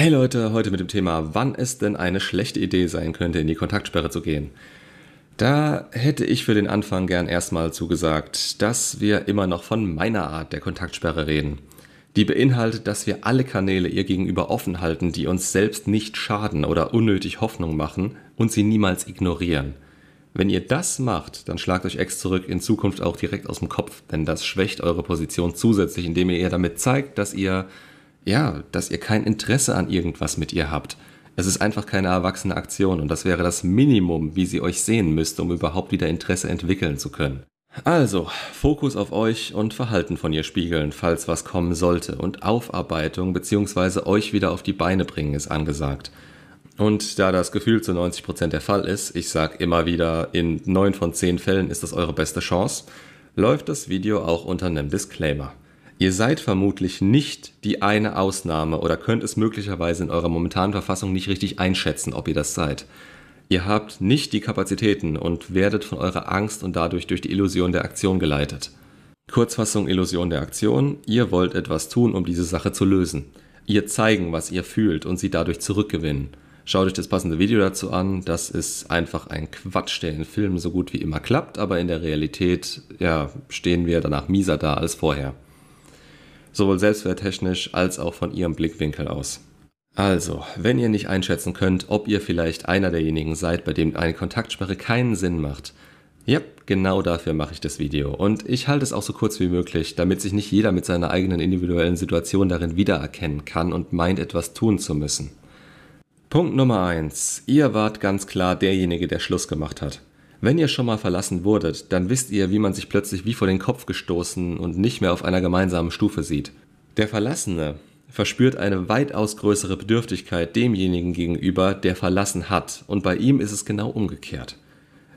Hey Leute, heute mit dem Thema, wann es denn eine schlechte Idee sein könnte, in die Kontaktsperre zu gehen. Da hätte ich für den Anfang gern erstmal zugesagt, dass wir immer noch von meiner Art der Kontaktsperre reden. Die beinhaltet, dass wir alle Kanäle ihr gegenüber offen halten, die uns selbst nicht schaden oder unnötig Hoffnung machen und sie niemals ignorieren. Wenn ihr das macht, dann schlagt euch Ex zurück in Zukunft auch direkt aus dem Kopf, denn das schwächt eure Position zusätzlich, indem ihr ihr damit zeigt, dass ihr ja, dass ihr kein Interesse an irgendwas mit ihr habt. Es ist einfach keine erwachsene Aktion und das wäre das Minimum, wie sie euch sehen müsste, um überhaupt wieder Interesse entwickeln zu können. Also, Fokus auf euch und Verhalten von ihr spiegeln, falls was kommen sollte, und Aufarbeitung bzw. euch wieder auf die Beine bringen ist angesagt. Und da das Gefühl zu 90% der Fall ist, ich sag immer wieder, in 9 von 10 Fällen ist das eure beste Chance, läuft das Video auch unter einem Disclaimer. Ihr seid vermutlich nicht die eine Ausnahme oder könnt es möglicherweise in eurer momentanen Verfassung nicht richtig einschätzen, ob ihr das seid. Ihr habt nicht die Kapazitäten und werdet von eurer Angst und dadurch durch die Illusion der Aktion geleitet. Kurzfassung Illusion der Aktion, ihr wollt etwas tun, um diese Sache zu lösen. Ihr zeigen, was ihr fühlt und sie dadurch zurückgewinnen. Schaut euch das passende Video dazu an. Das ist einfach ein Quatsch, der in Filmen so gut wie immer klappt, aber in der Realität ja, stehen wir danach mieser da als vorher sowohl selbstwerttechnisch als auch von ihrem Blickwinkel aus. Also, wenn ihr nicht einschätzen könnt, ob ihr vielleicht einer derjenigen seid, bei dem eine Kontaktsperre keinen Sinn macht, ja, genau dafür mache ich das Video. Und ich halte es auch so kurz wie möglich, damit sich nicht jeder mit seiner eigenen individuellen Situation darin wiedererkennen kann und meint, etwas tun zu müssen. Punkt Nummer 1. Ihr wart ganz klar derjenige, der Schluss gemacht hat. Wenn ihr schon mal verlassen wurdet, dann wisst ihr, wie man sich plötzlich wie vor den Kopf gestoßen und nicht mehr auf einer gemeinsamen Stufe sieht. Der Verlassene verspürt eine weitaus größere Bedürftigkeit demjenigen gegenüber, der verlassen hat, und bei ihm ist es genau umgekehrt.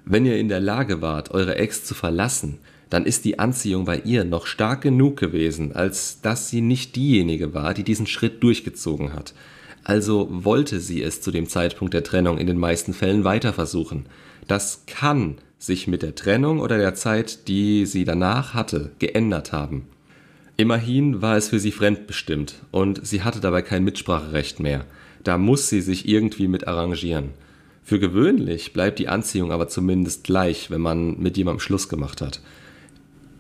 Wenn ihr in der Lage wart, eure Ex zu verlassen, dann ist die Anziehung bei ihr noch stark genug gewesen, als dass sie nicht diejenige war, die diesen Schritt durchgezogen hat. Also wollte sie es zu dem Zeitpunkt der Trennung in den meisten Fällen weiter versuchen. Das kann sich mit der Trennung oder der Zeit, die sie danach hatte, geändert haben. Immerhin war es für sie fremdbestimmt und sie hatte dabei kein Mitspracherecht mehr. Da muss sie sich irgendwie mit arrangieren. Für gewöhnlich bleibt die Anziehung aber zumindest gleich, wenn man mit jemandem Schluss gemacht hat.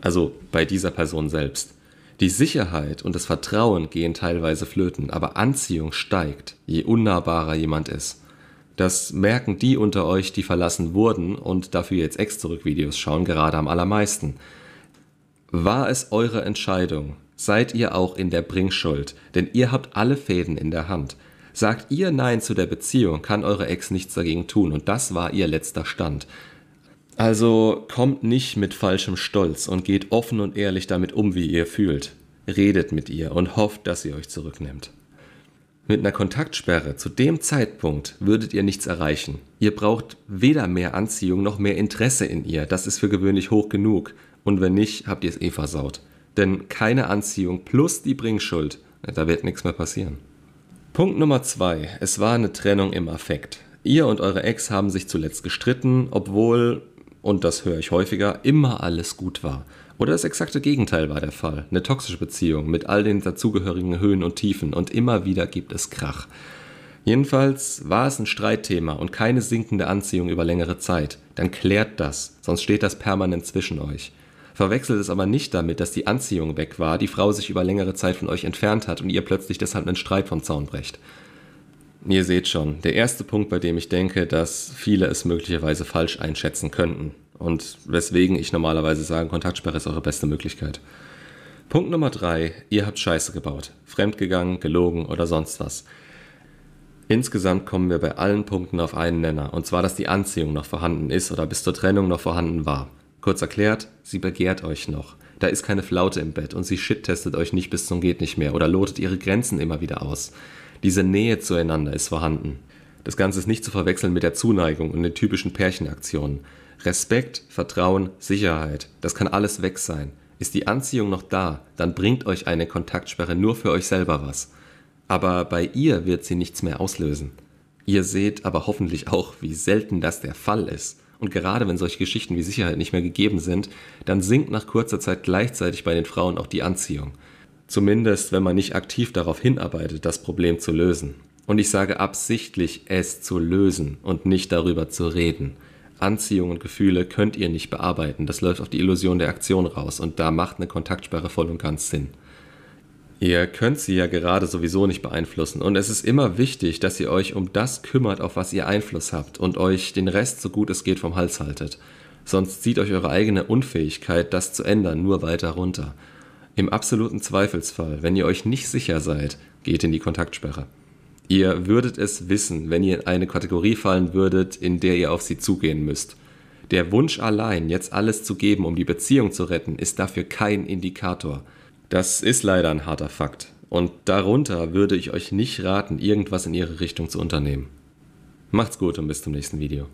Also bei dieser Person selbst. Die Sicherheit und das Vertrauen gehen teilweise flöten, aber Anziehung steigt, je unnahbarer jemand ist. Das merken die unter euch, die verlassen wurden und dafür jetzt Ex-Zurück-Videos schauen, gerade am allermeisten. War es eure Entscheidung? Seid ihr auch in der Bringschuld? Denn ihr habt alle Fäden in der Hand. Sagt ihr Nein zu der Beziehung, kann eure Ex nichts dagegen tun und das war ihr letzter Stand. Also kommt nicht mit falschem Stolz und geht offen und ehrlich damit um, wie ihr fühlt. Redet mit ihr und hofft, dass sie euch zurücknimmt. Mit einer Kontaktsperre zu dem Zeitpunkt würdet ihr nichts erreichen. Ihr braucht weder mehr Anziehung noch mehr Interesse in ihr. Das ist für gewöhnlich hoch genug. Und wenn nicht, habt ihr es eh versaut. Denn keine Anziehung plus die Bringschuld, da wird nichts mehr passieren. Punkt Nummer zwei. Es war eine Trennung im Affekt. Ihr und eure Ex haben sich zuletzt gestritten, obwohl, und das höre ich häufiger, immer alles gut war. Oder das exakte Gegenteil war der Fall. Eine toxische Beziehung mit all den dazugehörigen Höhen und Tiefen und immer wieder gibt es Krach. Jedenfalls war es ein Streitthema und keine sinkende Anziehung über längere Zeit. Dann klärt das, sonst steht das permanent zwischen euch. Verwechselt es aber nicht damit, dass die Anziehung weg war, die Frau sich über längere Zeit von euch entfernt hat und ihr plötzlich deshalb einen Streit vom Zaun brecht. Ihr seht schon, der erste Punkt, bei dem ich denke, dass viele es möglicherweise falsch einschätzen könnten und weswegen ich normalerweise sage, Kontaktsperre ist eure beste Möglichkeit. Punkt Nummer drei, ihr habt Scheiße gebaut, fremdgegangen, gelogen oder sonst was. Insgesamt kommen wir bei allen Punkten auf einen Nenner, und zwar, dass die Anziehung noch vorhanden ist oder bis zur Trennung noch vorhanden war. Kurz erklärt, sie begehrt euch noch. Da ist keine Flaute im Bett und sie shit-testet euch nicht bis zum geht nicht mehr oder lotet ihre Grenzen immer wieder aus. Diese Nähe zueinander ist vorhanden. Das Ganze ist nicht zu verwechseln mit der Zuneigung und den typischen Pärchenaktionen. Respekt, Vertrauen, Sicherheit, das kann alles weg sein. Ist die Anziehung noch da, dann bringt euch eine Kontaktsperre nur für euch selber was. Aber bei ihr wird sie nichts mehr auslösen. Ihr seht aber hoffentlich auch, wie selten das der Fall ist. Und gerade wenn solche Geschichten wie Sicherheit nicht mehr gegeben sind, dann sinkt nach kurzer Zeit gleichzeitig bei den Frauen auch die Anziehung. Zumindest, wenn man nicht aktiv darauf hinarbeitet, das Problem zu lösen. Und ich sage absichtlich, es zu lösen und nicht darüber zu reden. Anziehung und Gefühle könnt ihr nicht bearbeiten. Das läuft auf die Illusion der Aktion raus und da macht eine Kontaktsperre voll und ganz Sinn. Ihr könnt sie ja gerade sowieso nicht beeinflussen und es ist immer wichtig, dass ihr euch um das kümmert, auf was ihr Einfluss habt und euch den Rest so gut es geht vom Hals haltet. Sonst zieht euch eure eigene Unfähigkeit, das zu ändern, nur weiter runter. Im absoluten Zweifelsfall, wenn ihr euch nicht sicher seid, geht in die Kontaktsperre. Ihr würdet es wissen, wenn ihr in eine Kategorie fallen würdet, in der ihr auf sie zugehen müsst. Der Wunsch allein, jetzt alles zu geben, um die Beziehung zu retten, ist dafür kein Indikator. Das ist leider ein harter Fakt. Und darunter würde ich euch nicht raten, irgendwas in ihre Richtung zu unternehmen. Macht's gut und bis zum nächsten Video.